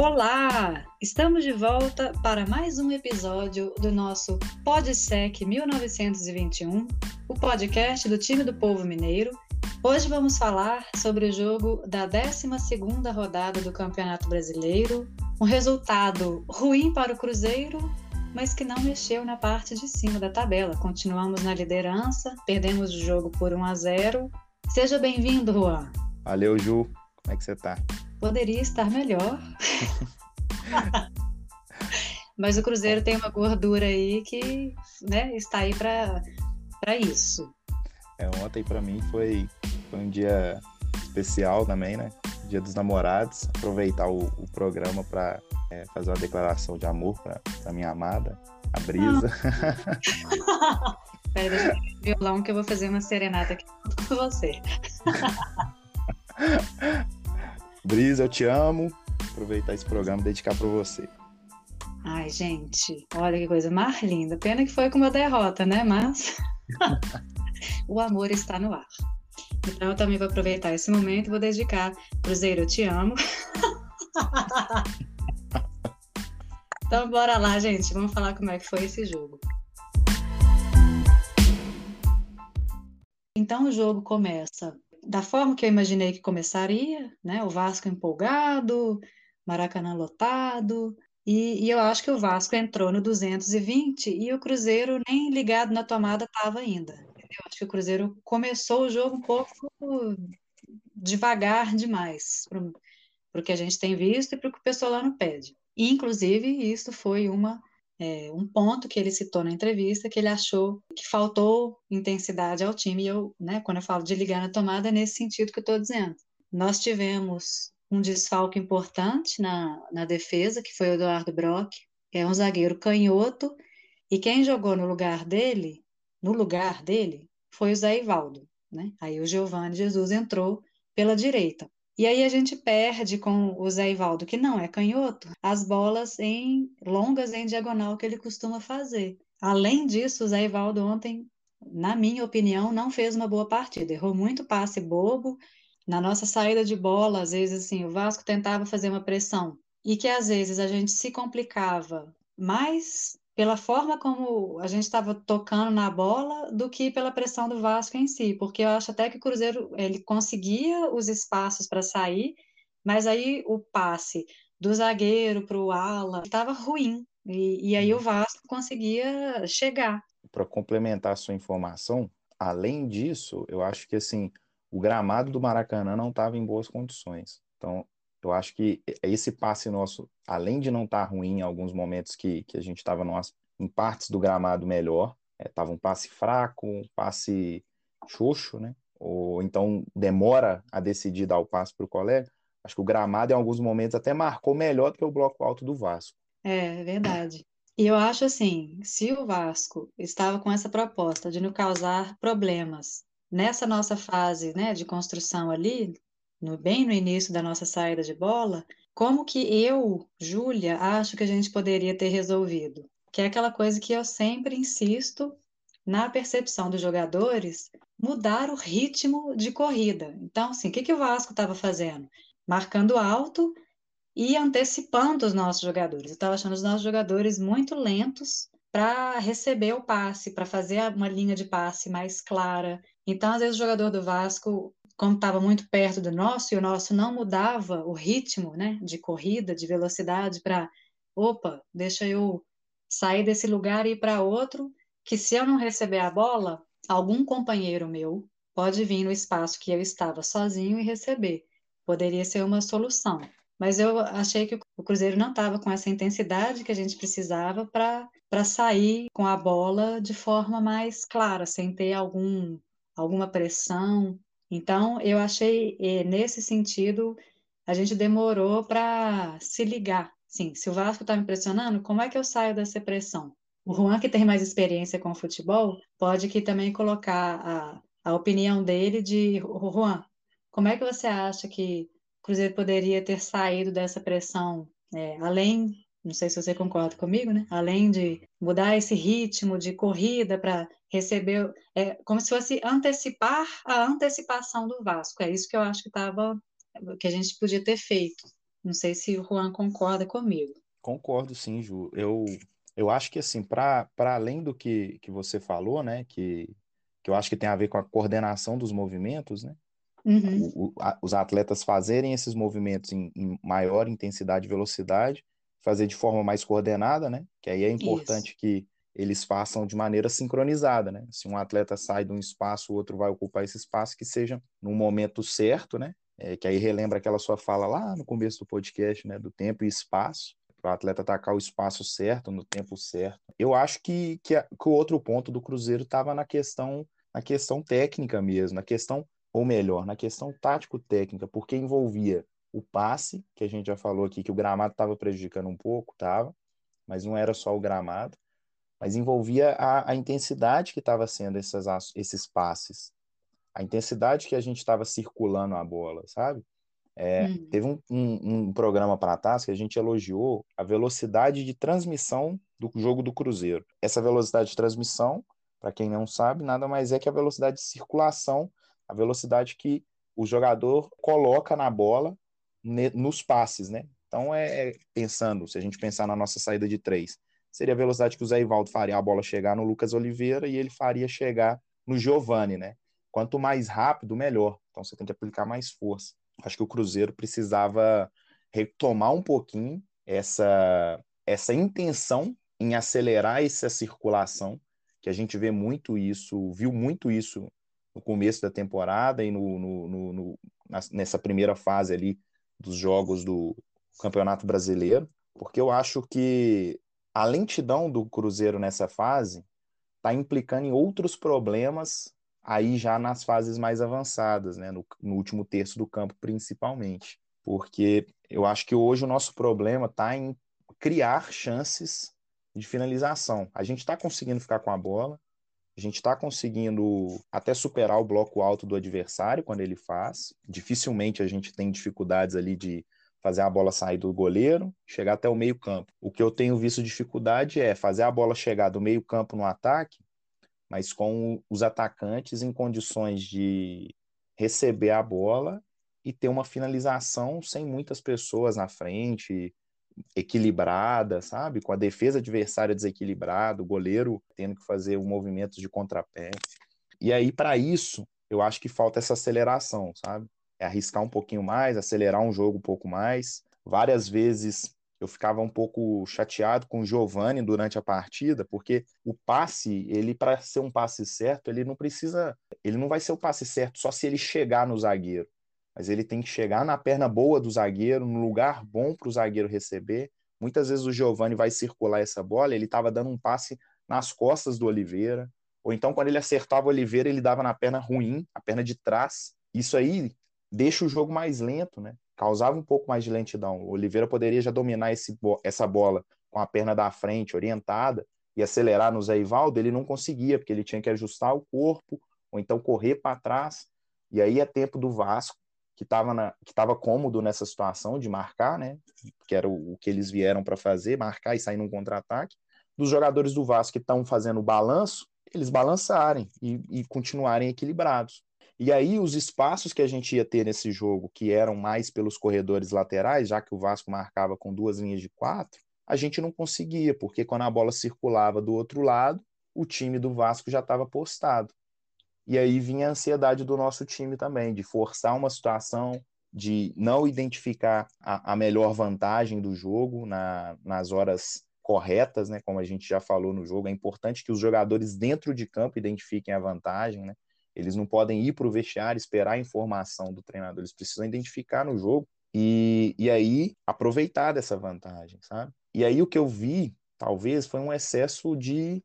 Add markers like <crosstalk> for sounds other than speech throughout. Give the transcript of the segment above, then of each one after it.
Olá! Estamos de volta para mais um episódio do nosso PodSec 1921, o podcast do time do povo mineiro. Hoje vamos falar sobre o jogo da 12ª rodada do Campeonato Brasileiro, um resultado ruim para o Cruzeiro, mas que não mexeu na parte de cima da tabela. Continuamos na liderança, perdemos o jogo por 1 a 0. Seja bem-vindo, Juan. Valeu, Ju. Como é que você tá? Poderia estar melhor. Mas o Cruzeiro tem uma gordura aí que né, está aí para isso. É, ontem para mim foi, foi um dia especial também, né? Dia dos namorados. Aproveitar o, o programa para é, fazer uma declaração de amor para minha amada, a Brisa. Ah. <laughs> Peraí, deixa eu violão que eu vou fazer uma serenata aqui com você. <laughs> Brisa, eu te amo. Aproveitar esse programa e dedicar para você. Ai, gente, olha que coisa mais linda. Pena que foi com uma derrota, né? Mas <laughs> o amor está no ar. Então eu também vou aproveitar esse momento e vou dedicar Cruzeiro, eu te amo. <laughs> então bora lá, gente. Vamos falar como é que foi esse jogo. Então o jogo começa da forma que eu imaginei que começaria, né? O Vasco empolgado, Maracanã lotado, e, e, eu acho que o Vasco entrou no 220 e o Cruzeiro nem ligado na tomada estava ainda. Eu acho que o Cruzeiro começou o jogo um pouco devagar demais para o que a gente tem visto e para o que o pessoal lá não pede. Inclusive, isso foi uma é, um ponto que ele citou na entrevista, que ele achou que faltou intensidade ao time. E eu, né, quando eu falo de ligar na tomada, é nesse sentido que eu estou dizendo. Nós tivemos um desfalque importante na, na defesa, que foi o Eduardo Brock, que é um zagueiro canhoto, e quem jogou no lugar dele, no lugar dele, foi o Zé Ivaldo. Né? Aí o Giovanni Jesus entrou pela direita. E aí a gente perde com o Zé Ivaldo, que não é canhoto, as bolas em longas em diagonal que ele costuma fazer. Além disso, o Zé Ivaldo ontem, na minha opinião, não fez uma boa partida. Errou muito passe bobo. Na nossa saída de bola, às vezes assim, o Vasco tentava fazer uma pressão e que às vezes a gente se complicava mais pela forma como a gente estava tocando na bola do que pela pressão do Vasco em si, porque eu acho até que o Cruzeiro ele conseguia os espaços para sair, mas aí o passe do zagueiro para o ala estava ruim e, e, aí o uhum. Vasco conseguia chegar. Para complementar a sua informação, além disso, eu acho que assim o gramado do Maracanã não estava em boas condições. Então eu acho que esse passe nosso, além de não estar tá ruim em alguns momentos que, que a gente estava em partes do gramado melhor, estava é, um passe fraco, um passe xoxo, né? Ou então demora a decidir dar o passe para o colega. Acho que o gramado, em alguns momentos, até marcou melhor do que o bloco alto do Vasco. É, verdade. E eu acho assim, se o Vasco estava com essa proposta de não causar problemas nessa nossa fase né, de construção ali, no, bem no início da nossa saída de bola, como que eu, Júlia, acho que a gente poderia ter resolvido? Que é aquela coisa que eu sempre insisto na percepção dos jogadores, mudar o ritmo de corrida. Então, assim, o que, que o Vasco estava fazendo? Marcando alto e antecipando os nossos jogadores. Eu estava achando os nossos jogadores muito lentos para receber o passe, para fazer uma linha de passe mais clara. Então, às vezes, o jogador do Vasco como estava muito perto do nosso, e o nosso não mudava o ritmo né, de corrida, de velocidade, para, opa, deixa eu sair desse lugar e ir para outro, que se eu não receber a bola, algum companheiro meu pode vir no espaço que eu estava sozinho e receber. Poderia ser uma solução. Mas eu achei que o Cruzeiro não estava com essa intensidade que a gente precisava para sair com a bola de forma mais clara, sem ter algum, alguma pressão. Então, eu achei, eh, nesse sentido, a gente demorou para se ligar. Sim, se o Vasco está me pressionando, como é que eu saio dessa pressão? O Juan, que tem mais experiência com o futebol, pode aqui também colocar a, a opinião dele de Juan, como é que você acha que o Cruzeiro poderia ter saído dessa pressão, é, além não sei se você concorda comigo, né? Além de mudar esse ritmo de corrida para receber, é como se fosse antecipar a antecipação do Vasco. É isso que eu acho que estava, que a gente podia ter feito. Não sei se o Juan concorda comigo. Concordo, sim, Ju. Eu, eu acho que, assim, para além do que, que você falou, né, que, que eu acho que tem a ver com a coordenação dos movimentos, né, Uhum. o, o, a, os atletas fazerem esses movimentos em, em, maior intensidade e velocidade, fazer de forma mais coordenada, né, que aí é importante Isso. que eles façam de maneira sincronizada, né? Se um atleta sai de um espaço, o outro vai ocupar esse espaço, que seja no momento certo, né? É, que aí relembra aquela sua fala lá no começo do podcast, né? Do tempo e espaço, para o atleta atacar o espaço certo, no tempo certo. Eu acho que, que, que o outro ponto do Cruzeiro estava na questão, na questão técnica mesmo, na questão, ou melhor, na questão tático-técnica, porque envolvia o passe, que a gente já falou aqui, que o gramado estava prejudicando um pouco, tava, mas não era só o gramado mas envolvia a, a intensidade que estava sendo essas, esses passes, a intensidade que a gente estava circulando a bola, sabe? É, hum. Teve um, um, um programa para trás que a gente elogiou a velocidade de transmissão do jogo do Cruzeiro. Essa velocidade de transmissão, para quem não sabe, nada mais é que a velocidade de circulação, a velocidade que o jogador coloca na bola nos passes, né? Então, é, é pensando, se a gente pensar na nossa saída de três, seria a velocidade que o Zé Ivaldo faria a bola chegar no Lucas Oliveira e ele faria chegar no Giovani, né? Quanto mais rápido, melhor. Então você tem que aplicar mais força. Acho que o Cruzeiro precisava retomar um pouquinho essa, essa intenção em acelerar essa circulação, que a gente vê muito isso, viu muito isso no começo da temporada e no, no, no, no nessa primeira fase ali dos jogos do Campeonato Brasileiro, porque eu acho que a lentidão do Cruzeiro nessa fase está implicando em outros problemas aí já nas fases mais avançadas, né? no, no último terço do campo principalmente. Porque eu acho que hoje o nosso problema está em criar chances de finalização. A gente está conseguindo ficar com a bola, a gente está conseguindo até superar o bloco alto do adversário quando ele faz. Dificilmente a gente tem dificuldades ali de fazer a bola sair do goleiro, chegar até o meio-campo. O que eu tenho visto dificuldade é fazer a bola chegar do meio-campo no ataque, mas com os atacantes em condições de receber a bola e ter uma finalização sem muitas pessoas na frente, equilibrada, sabe? Com a defesa adversária desequilibrada, o goleiro tendo que fazer um movimento de contrapé. E aí, para isso, eu acho que falta essa aceleração, sabe? é arriscar um pouquinho mais, acelerar um jogo um pouco mais. Várias vezes eu ficava um pouco chateado com o Giovani durante a partida, porque o passe, ele para ser um passe certo, ele não precisa, ele não vai ser o passe certo só se ele chegar no zagueiro, mas ele tem que chegar na perna boa do zagueiro, no lugar bom para o zagueiro receber. Muitas vezes o Giovani vai circular essa bola, ele estava dando um passe nas costas do Oliveira, ou então quando ele acertava o Oliveira, ele dava na perna ruim, a perna de trás. Isso aí deixa o jogo mais lento, né? Causava um pouco mais de lentidão. O Oliveira poderia já dominar esse, essa bola com a perna da frente orientada e acelerar no Zé Ivaldo, ele não conseguia, porque ele tinha que ajustar o corpo ou então correr para trás. E aí é tempo do Vasco, que estava cômodo nessa situação de marcar, né? Que era o, o que eles vieram para fazer, marcar e sair num contra-ataque. Dos jogadores do Vasco que estão fazendo o balanço, eles balançarem e, e continuarem equilibrados. E aí os espaços que a gente ia ter nesse jogo, que eram mais pelos corredores laterais, já que o Vasco marcava com duas linhas de quatro, a gente não conseguia, porque quando a bola circulava do outro lado, o time do Vasco já estava postado. E aí vinha a ansiedade do nosso time também, de forçar uma situação, de não identificar a, a melhor vantagem do jogo na, nas horas corretas, né? Como a gente já falou no jogo, é importante que os jogadores dentro de campo identifiquem a vantagem, né? Eles não podem ir para o vestiário esperar a informação do treinador, eles precisam identificar no jogo e, e aí aproveitar dessa vantagem, sabe? E aí o que eu vi, talvez, foi um excesso de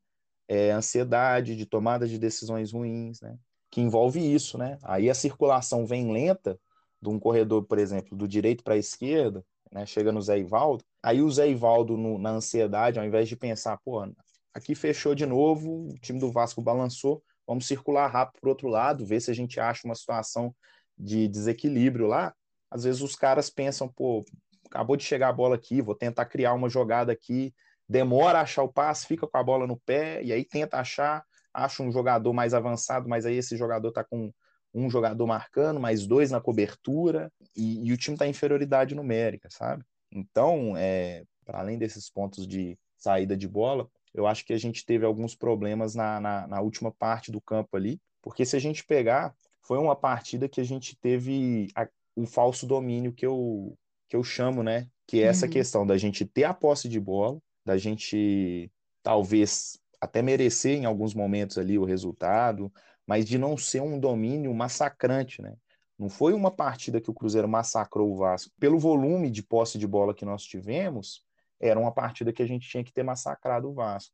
é, ansiedade, de tomada de decisões ruins, né? Que envolve isso, né? Aí a circulação vem lenta de um corredor, por exemplo, do direito para a esquerda, né? Chega no Zé Ivaldo, aí o Zé Ivaldo, no, na ansiedade, ao invés de pensar, pô, aqui fechou de novo, o time do Vasco balançou, vamos circular rápido para outro lado, ver se a gente acha uma situação de desequilíbrio lá. Às vezes os caras pensam, pô, acabou de chegar a bola aqui, vou tentar criar uma jogada aqui, demora a achar o passe, fica com a bola no pé, e aí tenta achar, acha um jogador mais avançado, mas aí esse jogador está com um jogador marcando, mais dois na cobertura, e, e o time está em inferioridade numérica, sabe? Então, é, para além desses pontos de saída de bola, eu acho que a gente teve alguns problemas na, na, na última parte do campo ali, porque se a gente pegar, foi uma partida que a gente teve a, o falso domínio que eu, que eu chamo, né? Que é essa uhum. questão da gente ter a posse de bola, da gente talvez até merecer em alguns momentos ali o resultado, mas de não ser um domínio massacrante, né? Não foi uma partida que o Cruzeiro massacrou o Vasco. Pelo volume de posse de bola que nós tivemos, era uma partida que a gente tinha que ter massacrado o Vasco.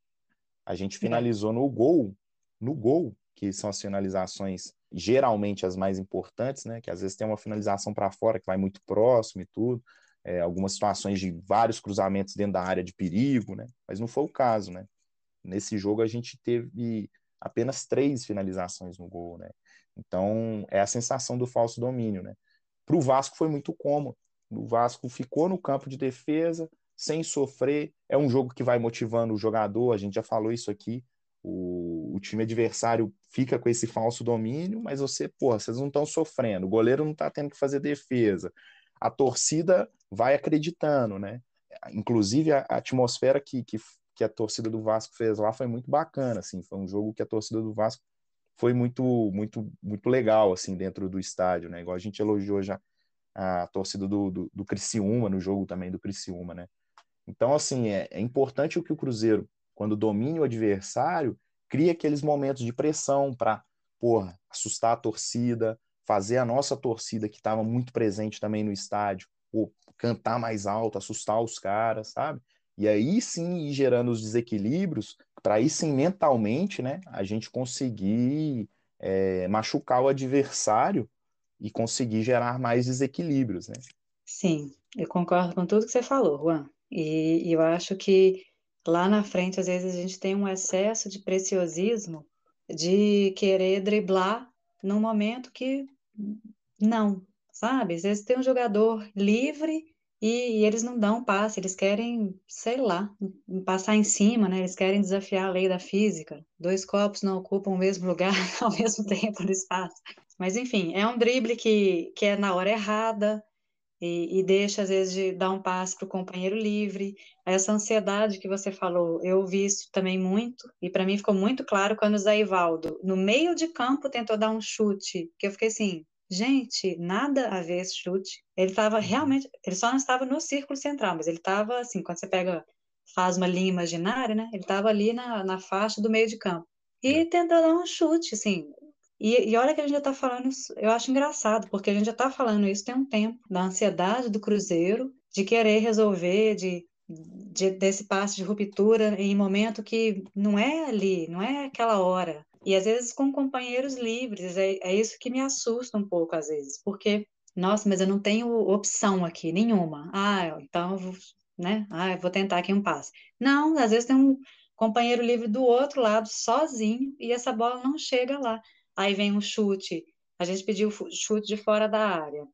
A gente finalizou no gol, no gol, que são as finalizações geralmente as mais importantes, né? Que às vezes tem uma finalização para fora que vai muito próximo e tudo, é, algumas situações de vários cruzamentos dentro da área de perigo, né? Mas não foi o caso, né? Nesse jogo a gente teve apenas três finalizações no gol, né? Então é a sensação do falso domínio, né? Para o Vasco foi muito cômodo. O Vasco ficou no campo de defesa sem sofrer. É um jogo que vai motivando o jogador. A gente já falou isso aqui. O, o time adversário fica com esse falso domínio, mas você, pô, vocês não estão sofrendo. O goleiro não está tendo que fazer defesa. A torcida vai acreditando, né? Inclusive a, atmosfera que, que que a torcida do Vasco fez lá foi muito bacana, assim, foi um jogo que a torcida do Vasco foi muito, muito, muito legal, assim, dentro do estádio, né, igual a gente elogiou já a torcida do, do, do Criciúma, no jogo também do Criciúma, né, então, assim, é, é importante o que o Cruzeiro, quando domina o adversário, cria aqueles momentos de pressão para, porra, assustar a torcida, fazer a nossa torcida, que estava muito presente também no estádio, ou cantar mais alto, assustar os caras, sabe? E aí sim ir gerando os desequilíbrios, para aí sim mentalmente, né, a gente conseguir é, machucar o adversário e conseguir gerar mais desequilíbrios, né? Sim, eu concordo com tudo que você falou, Juan. E, e eu acho que lá na frente, às vezes, a gente tem um excesso de preciosismo de querer driblar num momento que não, sabe? Às vezes tem um jogador livre e, e, eles não dão passe, eles querem, sei lá, passar em cima, né? Eles querem desafiar a lei da física. Dois copos não ocupam o mesmo lugar <laughs> ao mesmo tempo no espaço. Mas, enfim, é um drible que, que é na hora errada e, e deixa, às vezes, de dar um passe para o companheiro livre. Essa ansiedade que você falou, eu vi isso também muito, e para mim ficou muito claro quando o Zé Ivaldo, no meio de campo, tentou dar um chute, que eu fiquei assim, Gente, nada a ver esse chute. Ele estava uhum. realmente, ele só não estava no círculo central, mas ele estava assim, quando você pega, faz uma linha imaginária, né? Ele estava ali na, na faixa do meio de campo. E é. tentou dar um chute, assim. E, e olha que a gente já está falando isso, eu acho engraçado, porque a gente já está falando isso tem um tempo, da ansiedade do Cruzeiro, de querer resolver, de, de, desse passe de ruptura em momento que não é ali, não é aquela hora. E às vezes com companheiros livres, é, é isso que me assusta um pouco às vezes, porque, nossa, mas eu não tenho opção aqui, nenhuma. Ah, então, eu vou, né? Ah, eu vou tentar aqui um passe. Não, às vezes tem um companheiro livre do outro lado, sozinho, e essa bola não chega lá. Aí vem um chute. A gente pediu chute de fora da área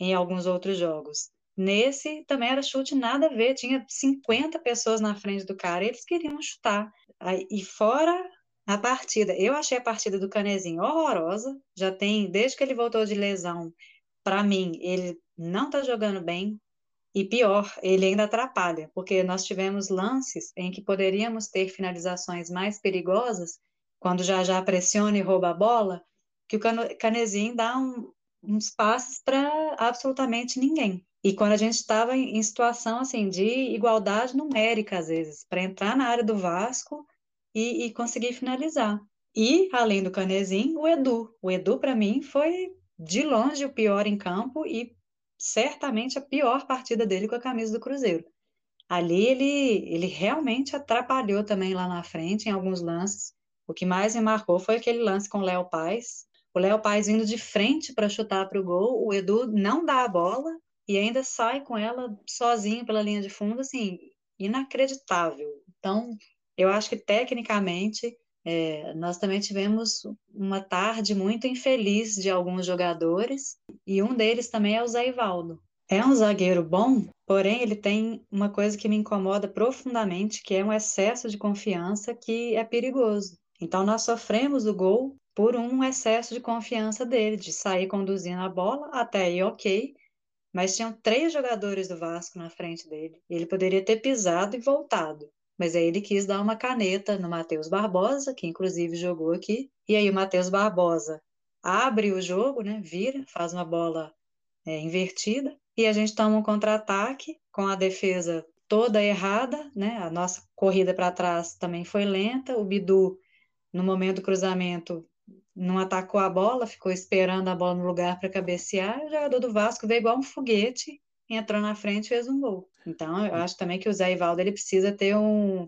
em alguns outros jogos. Nesse também era chute nada a ver, tinha 50 pessoas na frente do cara, eles queriam chutar. Aí, e fora a partida, eu achei a partida do Canezinho horrorosa. Já tem, desde que ele voltou de lesão, para mim, ele não está jogando bem. E pior, ele ainda atrapalha, porque nós tivemos lances em que poderíamos ter finalizações mais perigosas, quando já já pressiona e rouba a bola, que o Canezinho dá um, uns passes para absolutamente ninguém. E quando a gente estava em, em situação assim de igualdade numérica, às vezes, para entrar na área do Vasco e, e conseguir finalizar. E, além do Canezinho, o Edu. O Edu, para mim, foi de longe o pior em campo e certamente a pior partida dele com a camisa do Cruzeiro. Ali ele, ele realmente atrapalhou também lá na frente em alguns lances. O que mais me marcou foi aquele lance com o Léo Paz. O Léo Paz indo de frente para chutar para o gol, o Edu não dá a bola e ainda sai com ela sozinho pela linha de fundo, assim, inacreditável. Então, eu acho que, tecnicamente, é, nós também tivemos uma tarde muito infeliz de alguns jogadores, e um deles também é o Zé Ivaldo. É um zagueiro bom, porém ele tem uma coisa que me incomoda profundamente, que é um excesso de confiança que é perigoso. Então nós sofremos o gol por um excesso de confiança dele, de sair conduzindo a bola, até aí ok, mas tinham três jogadores do Vasco na frente dele. Ele poderia ter pisado e voltado, mas aí ele quis dar uma caneta no Matheus Barbosa, que inclusive jogou aqui, e aí o Matheus Barbosa abre o jogo, né, vira, faz uma bola é, invertida, e a gente toma um contra-ataque com a defesa toda errada, né? A nossa corrida para trás também foi lenta. O Bidu, no momento do cruzamento, não atacou a bola, ficou esperando a bola no lugar para cabecear. O jogador do Vasco veio igual um foguete, entrou na frente e fez um gol. Então, eu acho também que o Zé Ivaldo ele precisa ter um.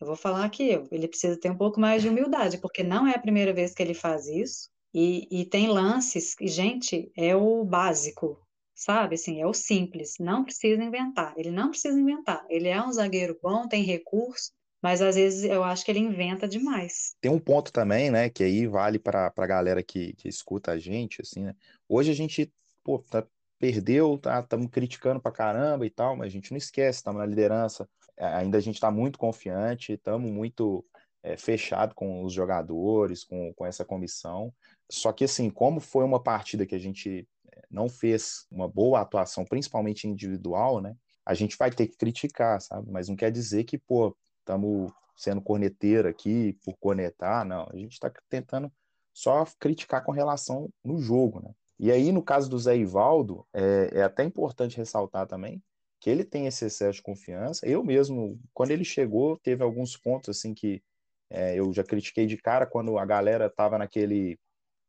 Eu vou falar aqui, ele precisa ter um pouco mais de humildade, porque não é a primeira vez que ele faz isso. E, e tem lances, e, gente, é o básico sabe? Assim, é o simples, não precisa inventar. Ele não precisa inventar. Ele é um zagueiro bom, tem recurso, mas às vezes eu acho que ele inventa demais. Tem um ponto também, né, que aí vale para a galera que, que escuta a gente, assim, né? Hoje a gente, pô, tá, perdeu, tá, estamos criticando pra caramba e tal, mas a gente não esquece, estamos na liderança, ainda a gente está muito confiante, estamos muito é, fechado com os jogadores, com, com essa comissão. Só que, assim, como foi uma partida que a gente não fez uma boa atuação, principalmente individual, né? A gente vai ter que criticar, sabe? Mas não quer dizer que, pô, estamos sendo corneteiro aqui por cornetar, não. A gente está tentando só criticar com relação no jogo, né? E aí, no caso do Zé Ivaldo, é, é até importante ressaltar também que ele tem esse excesso de confiança. Eu mesmo, quando ele chegou, teve alguns pontos assim que é, eu já critiquei de cara quando a galera estava naquele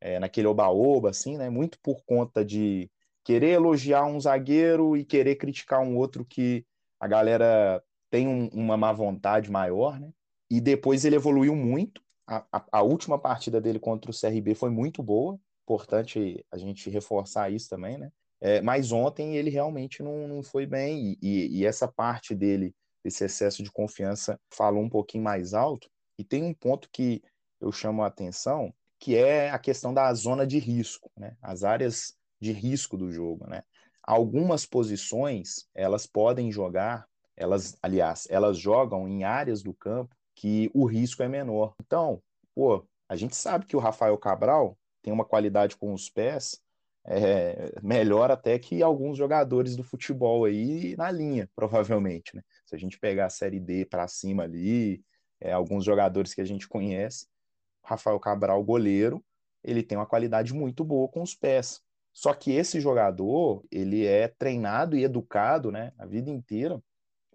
é, naquele oba-oba, assim, né? Muito por conta de querer elogiar um zagueiro e querer criticar um outro que a galera tem um, uma má vontade maior, né? E depois ele evoluiu muito. A, a, a, última partida dele contra o CRB foi muito boa. Importante a gente reforçar isso também, né? É, mas ontem ele realmente não, não foi bem. E, e, e essa parte dele, esse excesso de confiança, falou um pouquinho mais alto. E tem um ponto que eu chamo a atenção, que é a questão da zona de risco, né? As áreas de risco do jogo, né? Algumas posições, elas podem jogar, elas, aliás, elas jogam em áreas do campo que o risco é menor. Então, pô, a gente sabe que o Rafael Cabral tem uma qualidade com os pés é, melhor até que alguns jogadores do futebol aí na linha, provavelmente, né? Se a gente pegar a Série D para cima ali, é, alguns jogadores que a gente conhece, Rafael Cabral, goleiro, ele tem uma qualidade muito boa com os pés. Só que esse jogador, ele é treinado e educado, né, a vida inteira,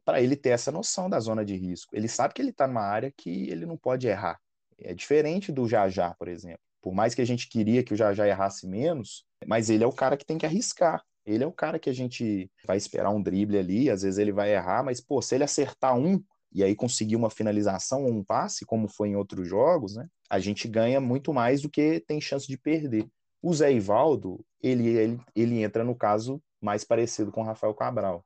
para ele ter essa noção da zona de risco. Ele sabe que ele está numa área que ele não pode errar. É diferente do Jajá, por exemplo. Por mais que a gente queria que o Jajá errasse menos, mas ele é o cara que tem que arriscar. Ele é o cara que a gente vai esperar um drible ali, às vezes ele vai errar, mas pô, se ele acertar um, e aí conseguir uma finalização ou um passe, como foi em outros jogos, né, a gente ganha muito mais do que tem chance de perder. O Zé Ivaldo, ele, ele, ele entra no caso mais parecido com o Rafael Cabral.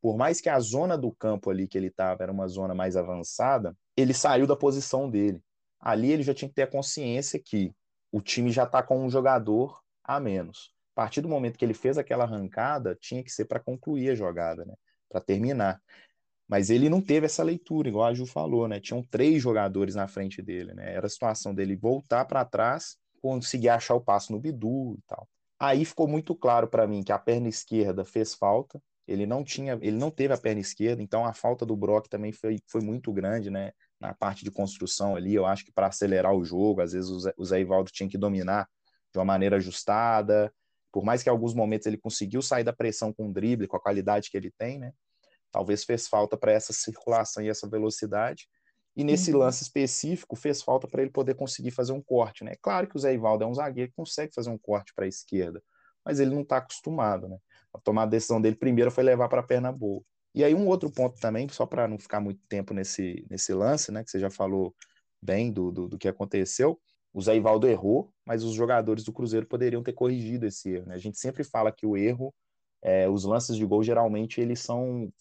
Por mais que a zona do campo ali que ele estava era uma zona mais avançada, ele saiu da posição dele. Ali ele já tinha que ter a consciência que o time já está com um jogador a menos. A partir do momento que ele fez aquela arrancada, tinha que ser para concluir a jogada, né? para terminar. Mas ele não teve essa leitura, igual a Ju falou, né? Tinham três jogadores na frente dele, né? Era a situação dele voltar para trás, conseguir achar o passo no Bidu e tal. Aí ficou muito claro para mim que a perna esquerda fez falta. Ele não tinha, ele não teve a perna esquerda, então a falta do Brock também foi, foi muito grande, né? Na parte de construção ali, eu acho que para acelerar o jogo, às vezes o Zé, o Zé Ivaldo tinha que dominar de uma maneira ajustada. Por mais que em alguns momentos ele conseguiu sair da pressão com o drible, com a qualidade que ele tem, né? Talvez fez falta para essa circulação e essa velocidade. E nesse uhum. lance específico, fez falta para ele poder conseguir fazer um corte. Né? Claro que o Zé Ivaldo é um zagueiro que consegue fazer um corte para a esquerda, mas ele não está acostumado. Né? A tomar a decisão dele primeiro foi levar para a perna boa. E aí, um outro ponto também, só para não ficar muito tempo nesse, nesse lance, né, que você já falou bem do, do, do que aconteceu, o Zé Ivaldo errou, mas os jogadores do Cruzeiro poderiam ter corrigido esse erro. Né? A gente sempre fala que o erro é, os lances de gol geralmente eles são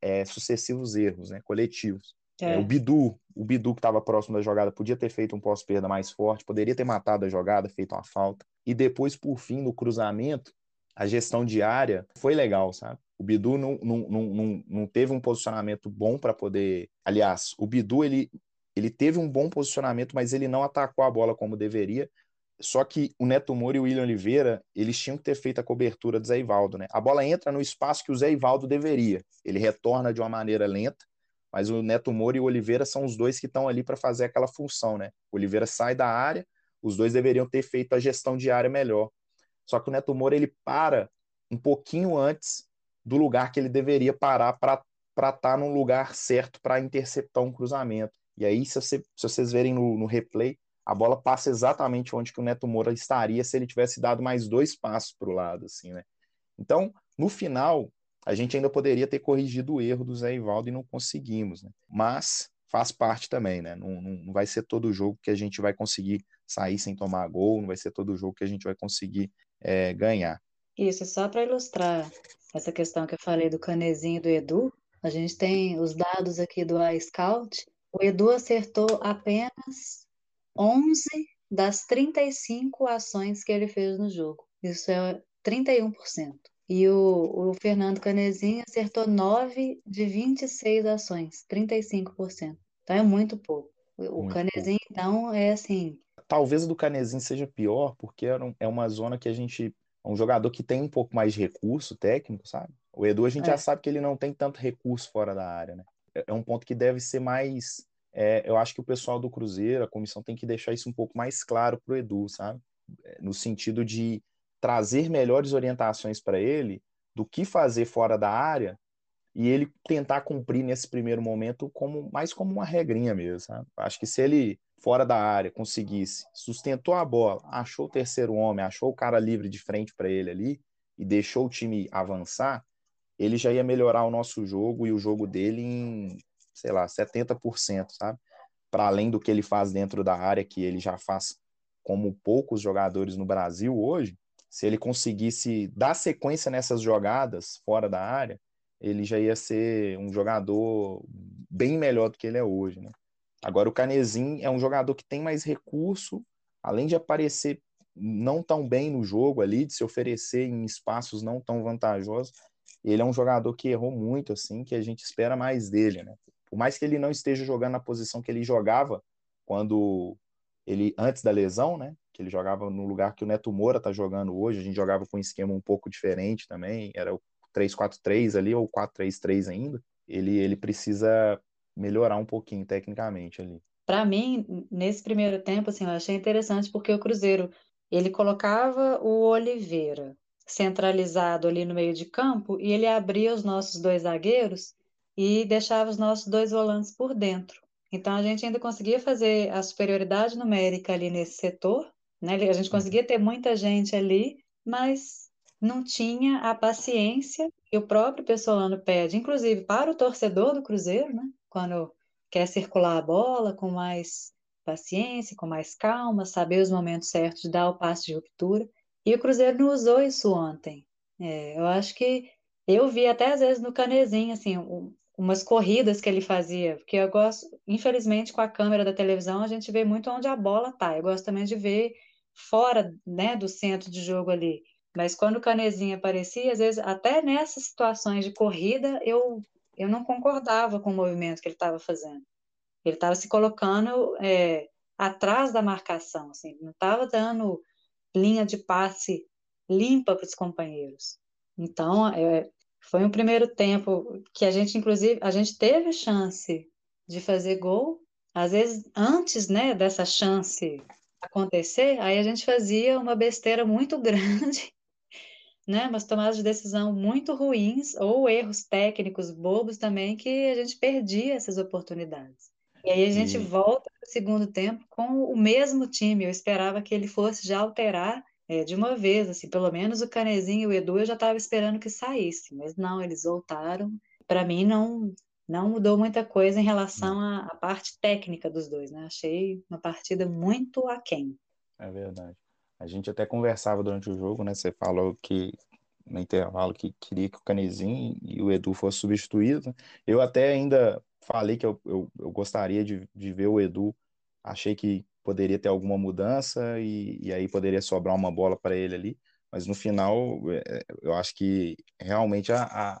é, sucessivos erros, né, coletivos. É. o Bidu, o Bidu que estava próximo da jogada podia ter feito um pós-perda mais forte, poderia ter matado a jogada, feito uma falta. E depois, por fim, no cruzamento, a gestão diária foi legal, sabe? O Bidu não, não, não, não teve um posicionamento bom para poder. Aliás, o Bidu ele, ele teve um bom posicionamento, mas ele não atacou a bola como deveria. só que o Neto Moura e o William Oliveira, eles tinham que ter feito a cobertura do Zé Ivaldo, né? A bola entra no espaço que o Zé Ivaldo deveria. Ele retorna de uma maneira lenta, mas o Neto Moura e o Oliveira são os dois que estão ali para fazer aquela função, né? O Oliveira sai da área, os dois deveriam ter feito a gestão de área melhor. Só que o Neto Moura ele para um pouquinho antes do lugar que ele deveria parar para estar tá no lugar certo para interceptar um cruzamento. E aí, se, você, se vocês verem no, no replay, a bola passa exatamente onde que o Neto Moura estaria se ele tivesse dado mais dois passos para o lado, assim, né? Então, no final, a gente ainda poderia ter corrigido o erro do Zé Ivaldo e não conseguimos, né? Mas faz parte também, né? Não, não, não vai ser todo jogo que a gente vai conseguir sair sem tomar gol, não vai ser todo jogo que a gente vai conseguir é, ganhar. Isso, só para ilustrar essa questão que eu falei do Canezinho e do Edu, a gente tem os dados aqui do iScout. O Edu acertou apenas 11 das 35 ações que ele fez no jogo. Isso é 31%. E o, o Fernando Canezinho acertou 9 de 26 ações, 35%. Então é muito pouco. O muito Canezinho, pouco. então, é assim. Talvez o do Canezinho seja pior, porque é uma zona que a gente. É um jogador que tem um pouco mais de recurso técnico, sabe? O Edu, a gente é. já sabe que ele não tem tanto recurso fora da área, né? É, é um ponto que deve ser mais é, eu acho que o pessoal do Cruzeiro, a comissão, tem que deixar isso um pouco mais claro para o Edu, sabe? É, no sentido de trazer melhores orientações para ele do que fazer fora da área e ele tentar cumprir nesse primeiro momento como mais como uma regrinha mesmo, sabe? Acho que se ele fora da área conseguisse sustentou a bola, achou o terceiro homem, achou o cara livre de frente para ele ali e deixou o time avançar, ele já ia melhorar o nosso jogo e o jogo dele em sei lá, 70%, sabe? Para além do que ele faz dentro da área, que ele já faz como poucos jogadores no Brasil hoje, se ele conseguisse dar sequência nessas jogadas fora da área, ele já ia ser um jogador bem melhor do que ele é hoje, né? Agora o Canezinho é um jogador que tem mais recurso, além de aparecer não tão bem no jogo ali, de se oferecer em espaços não tão vantajosos, ele é um jogador que errou muito, assim, que a gente espera mais dele, né? Por mais que ele não esteja jogando na posição que ele jogava quando ele antes da lesão, né? Que ele jogava no lugar que o Neto Moura está jogando hoje. A gente jogava com um esquema um pouco diferente também, era o 3-4-3 ali ou 4-3-3 ainda. Ele ele precisa melhorar um pouquinho tecnicamente ali. Para mim, nesse primeiro tempo, assim, eu achei interessante porque o Cruzeiro ele colocava o Oliveira centralizado ali no meio de campo e ele abria os nossos dois zagueiros e deixava os nossos dois volantes por dentro. Então a gente ainda conseguia fazer a superioridade numérica ali nesse setor, né? A gente uhum. conseguia ter muita gente ali, mas não tinha a paciência que o próprio Pessolano pede, inclusive para o torcedor do Cruzeiro, né? Quando quer circular a bola com mais paciência, com mais calma, saber os momentos certos de dar o passe de ruptura. E o Cruzeiro não usou isso ontem. É, eu acho que eu vi até às vezes no Canezinho, assim, umas corridas que ele fazia, porque eu gosto, infelizmente, com a câmera da televisão, a gente vê muito onde a bola tá. Eu gosto também de ver fora, né, do centro de jogo ali. Mas quando o Canezinho aparecia, às vezes, até nessas situações de corrida, eu, eu não concordava com o movimento que ele estava fazendo. Ele estava se colocando é, atrás da marcação, assim, não estava dando linha de passe limpa para os companheiros. Então, é, foi um primeiro tempo que a gente, inclusive, a gente teve chance de fazer gol. Às vezes, antes, né, dessa chance acontecer, aí a gente fazia uma besteira muito <laughs> grande, né, umas tomadas de decisão muito ruins ou erros técnicos bobos também que a gente perdia essas oportunidades. E aí a gente e... volta para o segundo tempo com o mesmo time. Eu esperava que ele fosse já alterar é, de uma vez, assim, pelo menos o Canezinho e o Edu eu já estava esperando que saísse, mas não, eles voltaram. Para mim não não mudou muita coisa em relação à, à, parte técnica dos dois, né? Achei uma partida muito aquém. É verdade. A gente até conversava durante o jogo, né? Você falou que no intervalo que queria que o Canezinho e o Edu fossem substituídos. Eu até ainda falei que eu, eu, eu gostaria de, de ver o Edu. Achei que poderia ter alguma mudança e, e aí poderia sobrar uma bola para ele ali, mas no final é, eu acho que realmente a, a,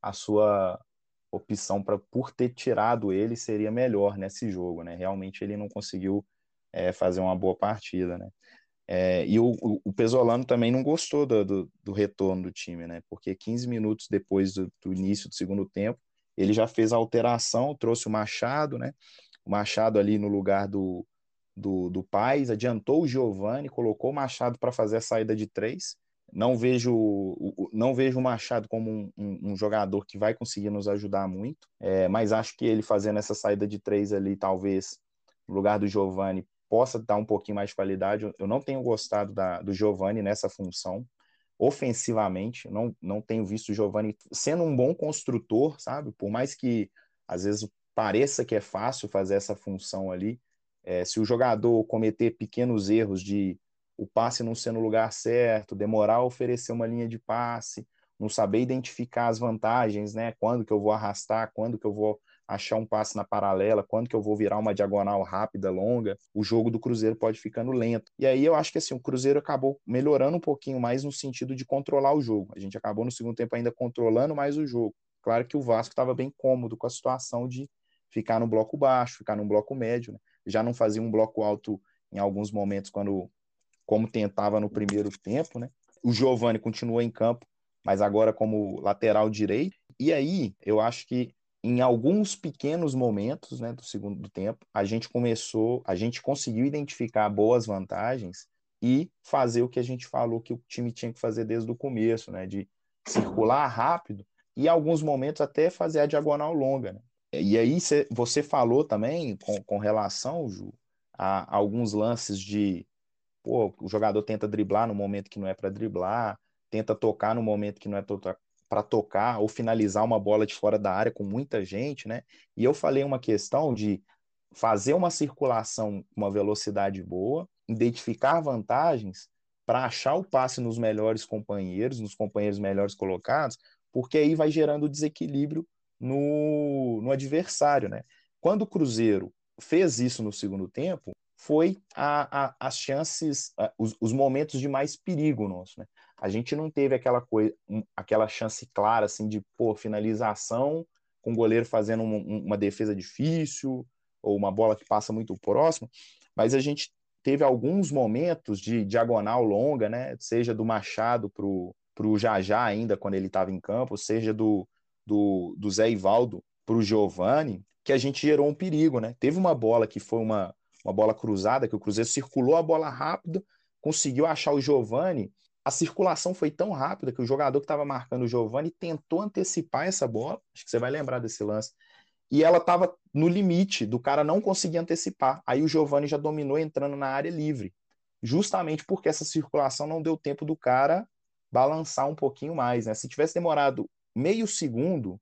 a sua opção para por ter tirado ele seria melhor nesse jogo, né? Realmente ele não conseguiu é, fazer uma boa partida, né? É, e o, o, Pesolano também não gostou do, do, do, retorno do time, né? Porque 15 minutos depois do, do, início do segundo tempo, ele já fez a alteração, trouxe o Machado, né? O Machado ali no lugar do, do, do Paz, adiantou o Giovani, colocou o Machado para fazer a saída de três. Não vejo, não vejo o Machado como um, um, um jogador que vai conseguir nos ajudar muito, é, mas acho que ele fazendo essa saída de três ali, talvez no lugar do Giovani, possa dar um pouquinho mais de qualidade. Eu não tenho gostado da, do Giovani nessa função, ofensivamente. Não, não tenho visto o Giovani sendo um bom construtor, sabe? Por mais que às vezes pareça que é fácil fazer essa função ali, é, se o jogador cometer pequenos erros de o passe não ser no lugar certo, demorar a oferecer uma linha de passe, não saber identificar as vantagens, né? Quando que eu vou arrastar, quando que eu vou achar um passe na paralela, quando que eu vou virar uma diagonal rápida, longa, o jogo do Cruzeiro pode ficando lento. E aí eu acho que assim, o Cruzeiro acabou melhorando um pouquinho mais no sentido de controlar o jogo. A gente acabou no segundo tempo ainda controlando mais o jogo. Claro que o Vasco estava bem cômodo com a situação de ficar no bloco baixo, ficar no bloco médio, né? já não fazia um bloco alto em alguns momentos quando como tentava no primeiro tempo, né? O Giovani continua em campo, mas agora como lateral direito. E aí, eu acho que em alguns pequenos momentos né, do segundo tempo, a gente começou, a gente conseguiu identificar boas vantagens e fazer o que a gente falou que o time tinha que fazer desde o começo, né, de circular rápido e em alguns momentos até fazer a diagonal longa. Né? E aí cê, você falou também com, com relação, Ju, a, a alguns lances de pô, o jogador tenta driblar no momento que não é para driblar, tenta tocar no momento que não é para tocar ou finalizar uma bola de fora da área com muita gente, né? E eu falei uma questão de fazer uma circulação com uma velocidade boa, identificar vantagens para achar o passe nos melhores companheiros, nos companheiros melhores colocados, porque aí vai gerando desequilíbrio no, no adversário, né? Quando o Cruzeiro fez isso no segundo tempo, foi a, a, as chances, a, os, os, momentos de mais perigo nosso, né? A gente não teve aquela coisa, aquela chance clara assim de pô, finalização com o goleiro fazendo um, uma defesa difícil ou uma bola que passa muito próximo, mas a gente teve alguns momentos de diagonal longa, né? Seja do Machado pro pro Jajá ainda quando ele estava em campo, seja do, do, do Zé Ivaldo pro Giovani, que a gente gerou um perigo, né? Teve uma bola que foi uma, uma bola cruzada, que o Cruzeiro circulou a bola rápido, conseguiu achar o Giovani. A circulação foi tão rápida que o jogador que estava marcando o Giovani tentou antecipar essa bola. Acho que você vai lembrar desse lance. E ela estava no limite do cara não conseguir antecipar. Aí o Giovani já dominou entrando na área livre. Justamente porque essa circulação não deu tempo do cara balançar um pouquinho mais. Né? Se tivesse demorado meio segundo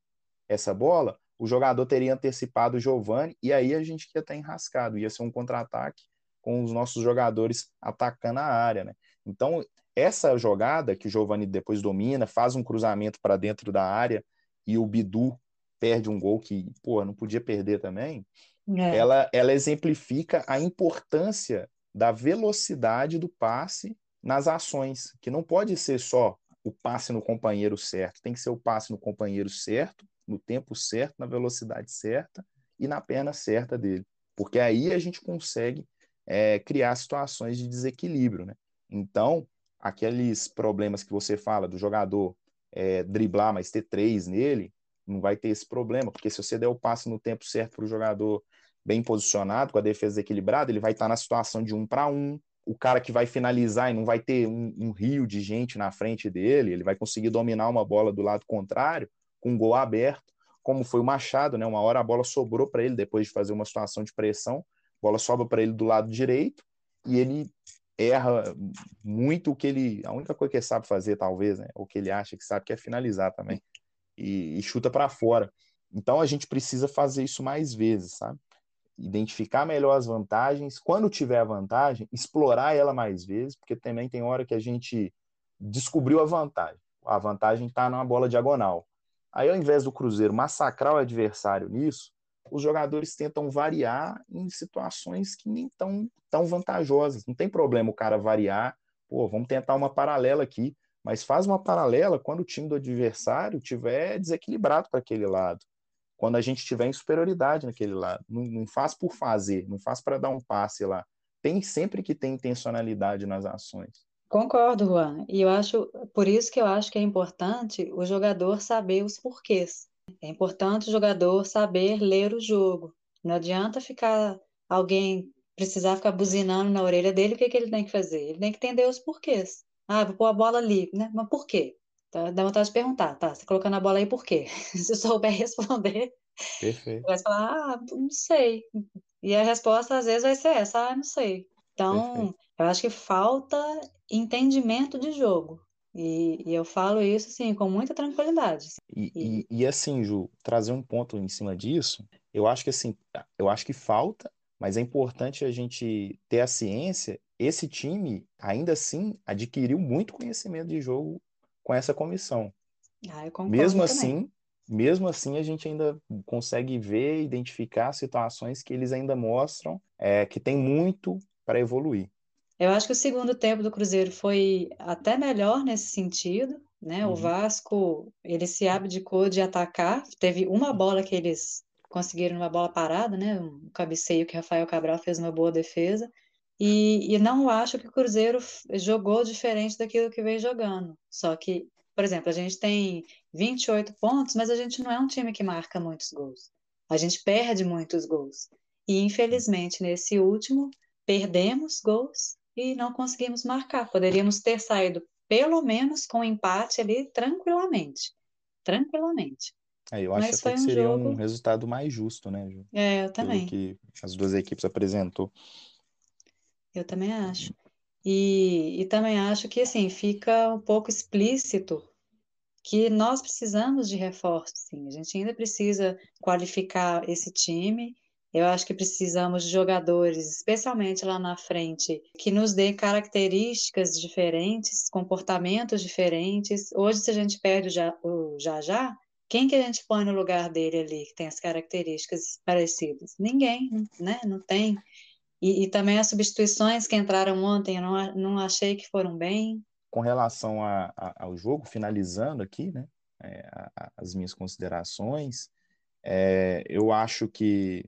essa bola, o jogador teria antecipado o Giovani e aí a gente ia estar enrascado, ia ser um contra-ataque com os nossos jogadores atacando a área, né? Então, essa jogada que o Giovani depois domina, faz um cruzamento para dentro da área e o Bidu perde um gol que, pô, não podia perder também. É. Ela, ela exemplifica a importância da velocidade do passe nas ações, que não pode ser só o passe no companheiro certo, tem que ser o passe no companheiro certo no tempo certo, na velocidade certa e na perna certa dele. Porque aí a gente consegue é, criar situações de desequilíbrio. Né? Então, aqueles problemas que você fala do jogador é, driblar, mas ter três nele, não vai ter esse problema, porque se você der o passe no tempo certo para o jogador bem posicionado, com a defesa equilibrada, ele vai estar na situação de um para um. O cara que vai finalizar e não vai ter um, um rio de gente na frente dele, ele vai conseguir dominar uma bola do lado contrário com um gol aberto, como foi o Machado, né? Uma hora a bola sobrou para ele depois de fazer uma situação de pressão, a bola sobra para ele do lado direito e ele erra muito o que ele, a única coisa que ele sabe fazer talvez, né? O que ele acha que sabe que é finalizar também e, e chuta para fora. Então a gente precisa fazer isso mais vezes, sabe? Identificar melhor as vantagens, quando tiver a vantagem, explorar ela mais vezes, porque também tem hora que a gente descobriu a vantagem. A vantagem está na bola diagonal. Aí, ao invés do Cruzeiro massacrar o adversário nisso, os jogadores tentam variar em situações que nem tão, tão vantajosas. Não tem problema o cara variar, pô, vamos tentar uma paralela aqui, mas faz uma paralela quando o time do adversário tiver desequilibrado para aquele lado, quando a gente tiver em superioridade naquele lado. Não, não faz por fazer, não faz para dar um passe lá tem sempre que ter intencionalidade nas ações. Concordo, Juan. E eu acho, por isso que eu acho que é importante o jogador saber os porquês. É importante o jogador saber ler o jogo. Não adianta ficar alguém precisar ficar buzinando na orelha dele, o que, que ele tem que fazer? Ele tem que entender os porquês. Ah, vou pôr a bola ali, né? Mas por quê? Tá, dá vontade de perguntar, tá? Você colocando a bola aí por quê? <laughs> Se eu souber responder, Perfeito. vai falar, ah, não sei. E a resposta às vezes vai ser essa, ah, não sei. Então, Perfeito. eu acho que falta entendimento de jogo. E, e, eu falo isso assim com muita tranquilidade. E, e, e, assim, Ju, trazer um ponto em cima disso, eu acho que assim, eu acho que falta, mas é importante a gente ter a ciência. Esse time, ainda assim, adquiriu muito conhecimento de jogo com essa comissão. Ah, eu concordo mesmo também. assim, mesmo assim, a gente ainda consegue ver, identificar situações que eles ainda mostram é, que tem muito para evoluir. Eu acho que o segundo tempo do Cruzeiro foi até melhor nesse sentido, né? Uhum. O Vasco, ele se abdicou de atacar, teve uma bola que eles conseguiram uma bola parada, né? Um cabeceio que Rafael Cabral fez uma boa defesa. E, e não acho que o Cruzeiro jogou diferente daquilo que veio jogando. Só que, por exemplo, a gente tem 28 pontos, mas a gente não é um time que marca muitos gols. A gente perde muitos gols. E, infelizmente, nesse último, perdemos gols e não conseguimos marcar. Poderíamos ter saído pelo menos com um empate ali tranquilamente. Tranquilamente. É, eu acho Mas até que seria um, jogo... um resultado mais justo, né, Ju? É, eu também. Pelo que as duas equipes apresentou. Eu também acho. E, e também acho que assim fica um pouco explícito que nós precisamos de reforço, sim. A gente ainda precisa qualificar esse time eu acho que precisamos de jogadores, especialmente lá na frente, que nos dê características diferentes, comportamentos diferentes. Hoje, se a gente perde o já já, quem que a gente põe no lugar dele ali que tem as características parecidas? Ninguém, né? Não tem. E, e também as substituições que entraram ontem, eu não, não achei que foram bem. Com relação a, a, ao jogo, finalizando aqui, né? É, a, as minhas considerações, é, eu acho que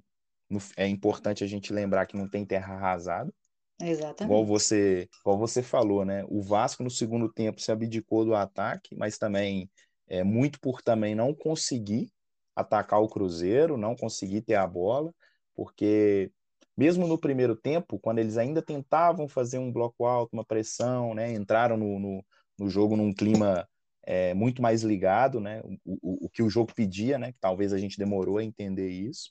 é importante a gente lembrar que não tem terra arrasada. Exatamente. Igual você, igual você falou, né? O Vasco no segundo tempo se abdicou do ataque, mas também é muito por também não conseguir atacar o Cruzeiro, não conseguir ter a bola, porque mesmo no primeiro tempo, quando eles ainda tentavam fazer um bloco alto, uma pressão, né? Entraram no, no, no jogo num clima é, muito mais ligado, né? O, o, o que o jogo pedia, né? Que talvez a gente demorou a entender isso.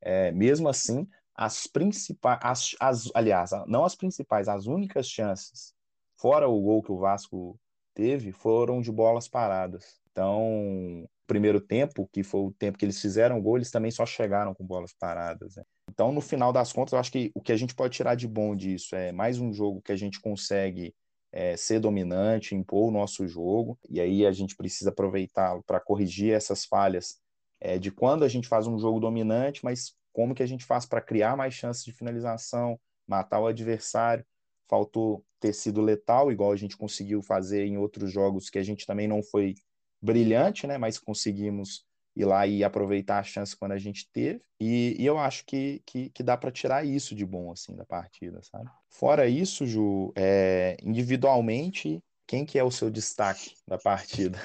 É, mesmo assim, as principais, as, as, aliás, não as principais, as únicas chances, fora o gol que o Vasco teve, foram de bolas paradas. Então, primeiro tempo, que foi o tempo que eles fizeram o gol, eles também só chegaram com bolas paradas. Né? Então, no final das contas, eu acho que o que a gente pode tirar de bom disso é mais um jogo que a gente consegue é, ser dominante, impor o nosso jogo, e aí a gente precisa aproveitá-lo para corrigir essas falhas é, de quando a gente faz um jogo dominante, mas como que a gente faz para criar mais chances de finalização, matar o adversário. Faltou ter sido letal, igual a gente conseguiu fazer em outros jogos que a gente também não foi brilhante, né? Mas conseguimos ir lá e aproveitar a chance quando a gente teve. E, e eu acho que, que, que dá para tirar isso de bom, assim, da partida, sabe? Fora isso, Ju, é, individualmente, quem que é o seu destaque da partida?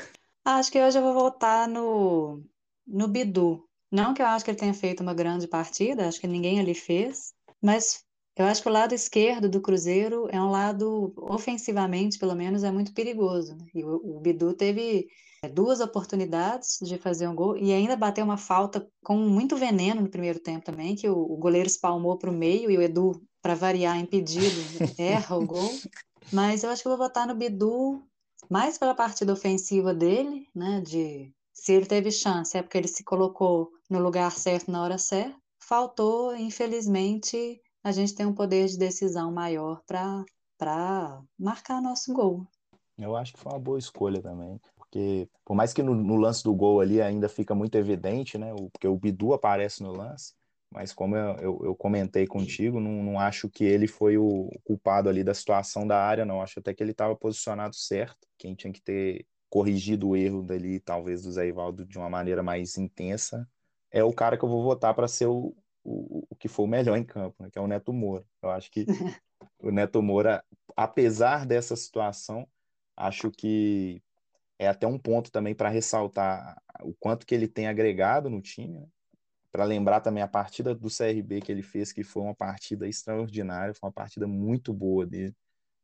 Acho que hoje eu vou voltar no no Bidu. Não que eu acho que ele tenha feito uma grande partida, acho que ninguém ali fez, mas eu acho que o lado esquerdo do Cruzeiro é um lado, ofensivamente, pelo menos, é muito perigoso. Né? E o, o Bidu teve é, duas oportunidades de fazer um gol e ainda bateu uma falta com muito veneno no primeiro tempo também, que o, o goleiro espalmou para o meio e o Edu, para variar, impedido, <laughs> erra o gol. Mas eu acho que eu vou votar no Bidu mais pela partida ofensiva dele, né, de se ele teve chance, é porque ele se colocou no lugar certo na hora certa. Faltou, infelizmente, a gente tem um poder de decisão maior para marcar nosso gol. Eu acho que foi uma boa escolha também, porque por mais que no, no, lance do gol ali ainda fica muito evidente, né? O, porque o Bidu aparece no lance, mas como eu, eu, eu comentei contigo, não, não, acho que ele foi o culpado ali da situação da área, não. Acho até que ele estava posicionado certo. Quem tinha que ter corrigido o erro dali, talvez, do Zé Ivaldo de uma maneira mais intensa, é o cara que eu vou votar para ser o, o, o que foi o melhor em campo, né? que é o Neto Moura. Eu acho que <laughs> o Neto Moura, apesar dessa situação, acho que é até um ponto também para ressaltar o quanto que ele tem agregado no time, né? para lembrar também a partida do CRB que ele fez, que foi uma partida extraordinária, foi uma partida muito boa dele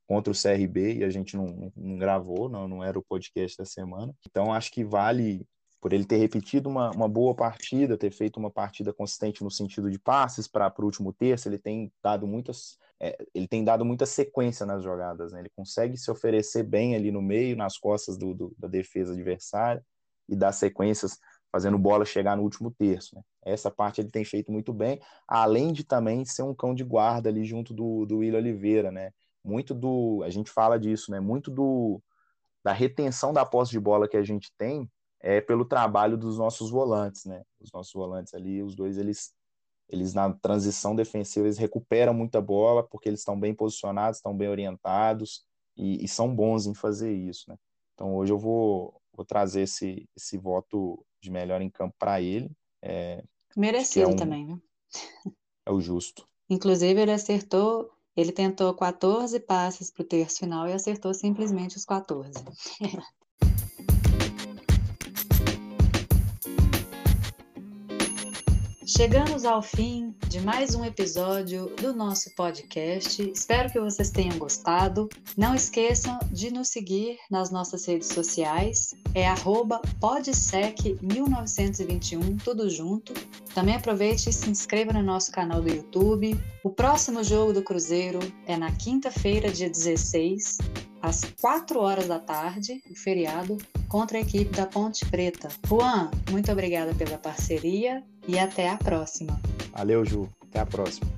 contra o CRB e a gente não, não, gravou, não, não era o podcast da semana. Então acho que vale por ele ter repetido uma, uma boa partida, ter feito uma partida consistente no sentido de passes para o último terço, ele tem dado muitas é, ele tem dado muita sequência nas jogadas, né? ele consegue se oferecer bem ali no meio, nas costas do, do, da defesa adversária e dar sequências fazendo bola chegar no último terço. Né? Essa parte ele tem feito muito bem, além de também ser um cão de guarda ali junto do, do Will Oliveira, né? Muito do, a gente fala disso, né? Muito do da retenção da posse de bola que a gente tem é pelo trabalho dos nossos volantes, né? Os nossos volantes ali, os dois, eles, eles na transição defensiva, eles recuperam muita bola porque eles estão bem posicionados, estão bem orientados e, e, são bons em fazer isso, né? Então hoje eu vou, vou trazer esse, esse voto de melhor em campo para ele. É, Merecido é um, também, né? É o justo. Inclusive ele acertou, ele tentou 14 passes para o terço final e acertou simplesmente os 14. <laughs> Chegamos ao fim de mais um episódio do nosso podcast. Espero que vocês tenham gostado. Não esqueçam de nos seguir nas nossas redes sociais. É podsec1921, tudo junto. Também aproveite e se inscreva no nosso canal do YouTube. O próximo jogo do Cruzeiro é na quinta-feira, dia 16, às 4 horas da tarde, o feriado, contra a equipe da Ponte Preta. Juan, muito obrigada pela parceria e até a próxima. Valeu, Ju. Até a próxima.